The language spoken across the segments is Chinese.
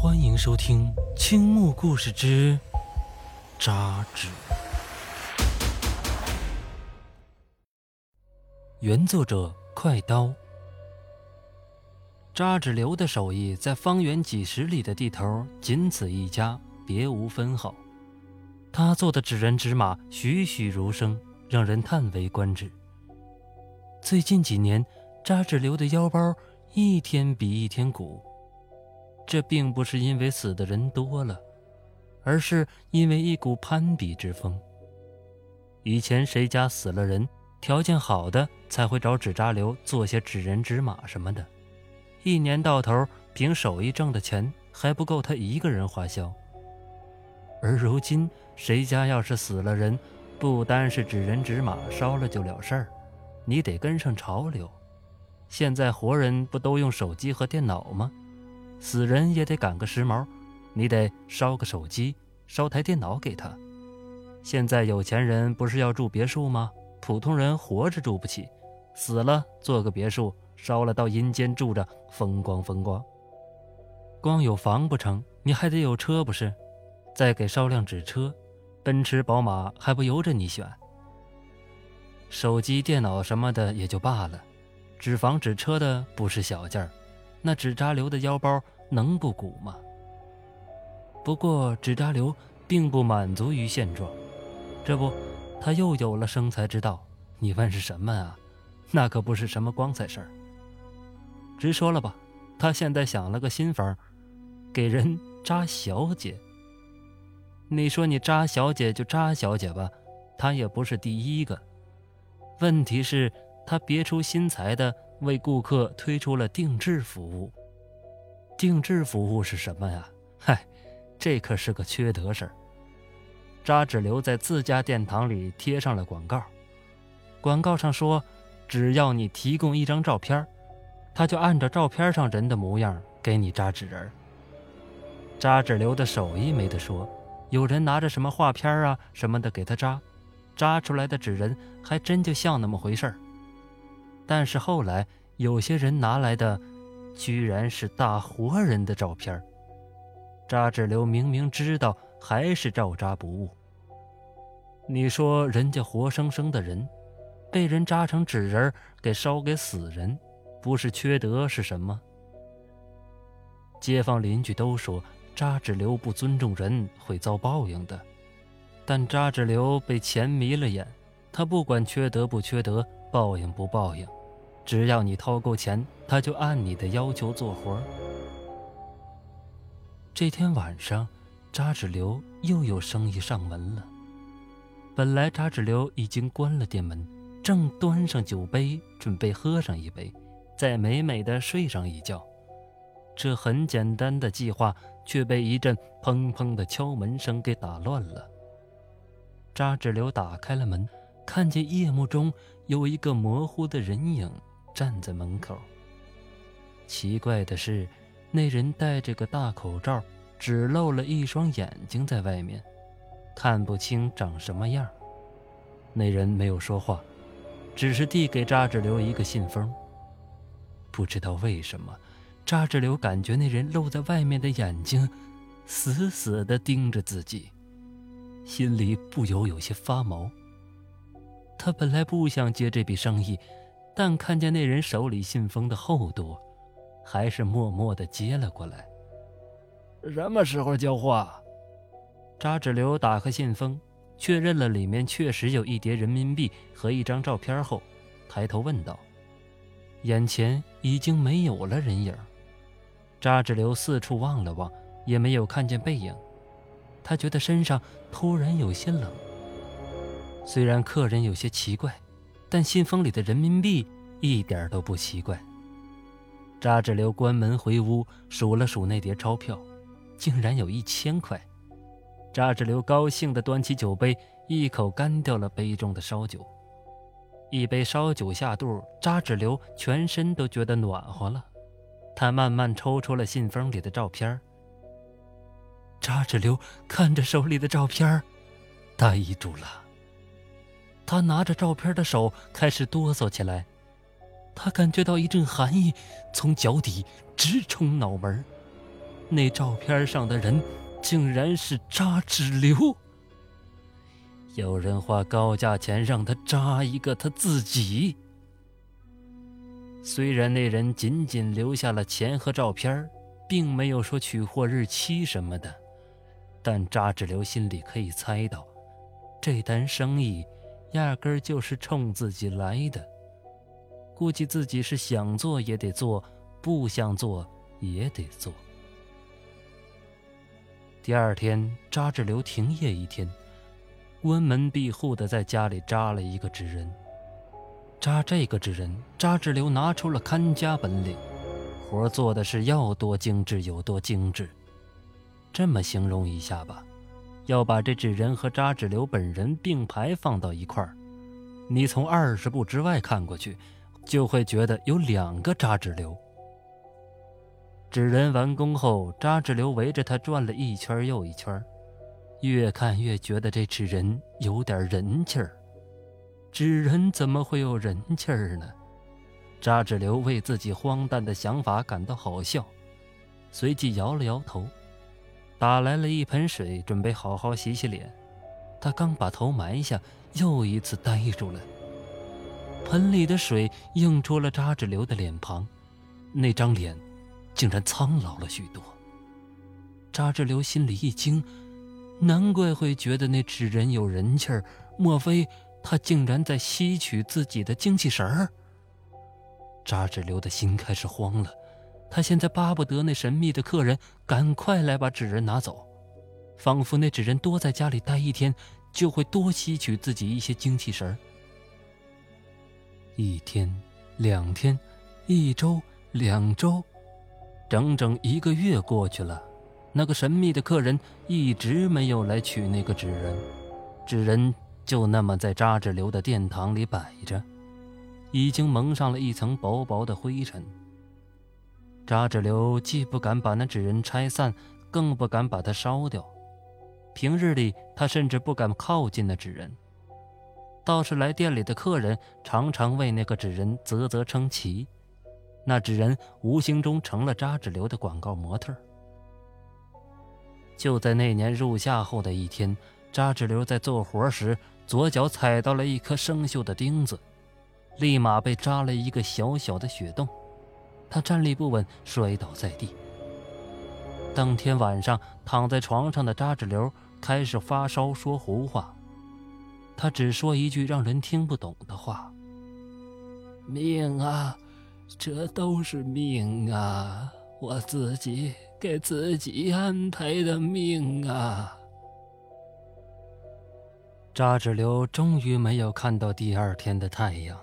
欢迎收听《青木故事之扎纸》，原作者快刀。扎纸流的手艺在方圆几十里的地头仅此一家，别无分号。他做的纸人纸马栩栩如生，让人叹为观止。最近几年，扎纸流的腰包一天比一天鼓。这并不是因为死的人多了，而是因为一股攀比之风。以前谁家死了人，条件好的才会找纸扎流做些纸人纸马什么的，一年到头凭手艺挣的钱还不够他一个人花销。而如今，谁家要是死了人，不单是纸人纸马烧了就了事儿，你得跟上潮流。现在活人不都用手机和电脑吗？死人也得赶个时髦，你得烧个手机，烧台电脑给他。现在有钱人不是要住别墅吗？普通人活着住不起，死了做个别墅，烧了到阴间住着，风光风光。光有房不成，你还得有车不是？再给烧辆纸车，奔驰宝马还不由着你选。手机电脑什么的也就罢了，纸房纸车的不是小件儿。那纸扎流的腰包能不鼓吗？不过纸扎流并不满足于现状，这不，他又有了生财之道。你问是什么啊？那可不是什么光彩事儿。直说了吧，他现在想了个新法，给人扎小姐。你说你扎小姐就扎小姐吧，他也不是第一个。问题是，他别出心裁的。为顾客推出了定制服务。定制服务是什么呀？嗨，这可是个缺德事儿。扎纸流在自家殿堂里贴上了广告，广告上说，只要你提供一张照片，他就按照照片上人的模样给你扎纸人。扎纸流的手艺没得说，有人拿着什么画片啊什么的给他扎，扎出来的纸人还真就像那么回事儿。但是后来，有些人拿来的，居然是大活人的照片扎纸流明明知道，还是照扎不误。你说人家活生生的人，被人扎成纸人给烧给死人，不是缺德是什么？街坊邻居都说扎纸流不尊重人，会遭报应的。但扎纸流被钱迷了眼，他不管缺德不缺德，报应不报应。只要你掏够钱，他就按你的要求做活。这天晚上，扎纸流又有生意上门了。本来扎纸流已经关了店门，正端上酒杯准备喝上一杯，再美美的睡上一觉。这很简单的计划却被一阵砰砰的敲门声给打乱了。扎纸流打开了门，看见夜幕中有一个模糊的人影。站在门口。奇怪的是，那人戴着个大口罩，只露了一双眼睛在外面，看不清长什么样。那人没有说话，只是递给扎志流一个信封。不知道为什么，扎志流感觉那人露在外面的眼睛，死死地盯着自己，心里不由有些发毛。他本来不想接这笔生意。但看见那人手里信封的厚度，还是默默的接了过来。什么时候交货？扎纸流打开信封，确认了里面确实有一叠人民币和一张照片后，抬头问道：“眼前已经没有了人影。”扎纸流四处望了望，也没有看见背影。他觉得身上突然有些冷。虽然客人有些奇怪。但信封里的人民币一点都不奇怪。扎志流关门回屋，数了数那叠钞票，竟然有一千块。扎志流高兴地端起酒杯，一口干掉了杯中的烧酒。一杯烧酒下肚，扎志流全身都觉得暖和了。他慢慢抽出了信封里的照片。扎志流看着手里的照片，呆住了。他拿着照片的手开始哆嗦起来，他感觉到一阵寒意从脚底直冲脑门那照片上的人竟然是扎志流。有人花高价钱让他扎一个他自己。虽然那人仅仅留下了钱和照片，并没有说取货日期什么的，但扎志流心里可以猜到，这单生意压根儿就是冲自己来的。估计自己是想做也得做，不想做也得做。第二天，扎志流停业一天。关门闭户的在家里扎了一个纸人。扎这个纸人，扎志流拿出了看家本领，活做的是要多精致有多精致。这么形容一下吧，要把这纸人和扎志流本人并排放到一块儿，你从二十步之外看过去，就会觉得有两个扎纸流。纸人完工后，扎纸流围着他转了一圈又一圈。越看越觉得这纸人有点人气儿，纸人怎么会有人气儿呢？扎纸流为自己荒诞的想法感到好笑，随即摇了摇头，打来了一盆水，准备好好洗洗脸。他刚把头埋下，又一次呆住了。盆里的水映出了扎纸流的脸庞，那张脸竟然苍老了许多。扎纸流心里一惊。难怪会觉得那纸人有人气儿，莫非他竟然在吸取自己的精气神儿？扎纸流的心开始慌了，他现在巴不得那神秘的客人赶快来把纸人拿走，仿佛那纸人多在家里待一天，就会多吸取自己一些精气神儿。一天，两天，一周，两周，整整一个月过去了。那个神秘的客人一直没有来取那个纸人，纸人就那么在扎纸流的殿堂里摆着，已经蒙上了一层薄薄的灰尘。扎纸流既不敢把那纸人拆散，更不敢把它烧掉。平日里，他甚至不敢靠近那纸人。倒是来店里的客人常常为那个纸人啧啧称奇，那纸人无形中成了扎纸流的广告模特。就在那年入夏后的一天，扎纸流在做活时，左脚踩到了一颗生锈的钉子，立马被扎了一个小小的血洞。他站立不稳，摔倒在地。当天晚上，躺在床上的扎纸流开始发烧，说胡话。他只说一句让人听不懂的话：“命啊，这都是命啊，我自己。”给自己安排的命啊！扎纸流终于没有看到第二天的太阳，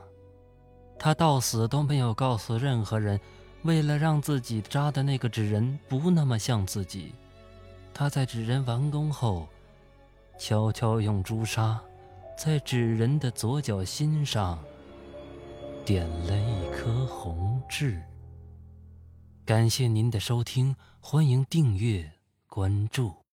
他到死都没有告诉任何人，为了让自己扎的那个纸人不那么像自己，他在纸人完工后，悄悄用朱砂，在纸人的左脚心上点了一颗红痣。感谢您的收听，欢迎订阅关注。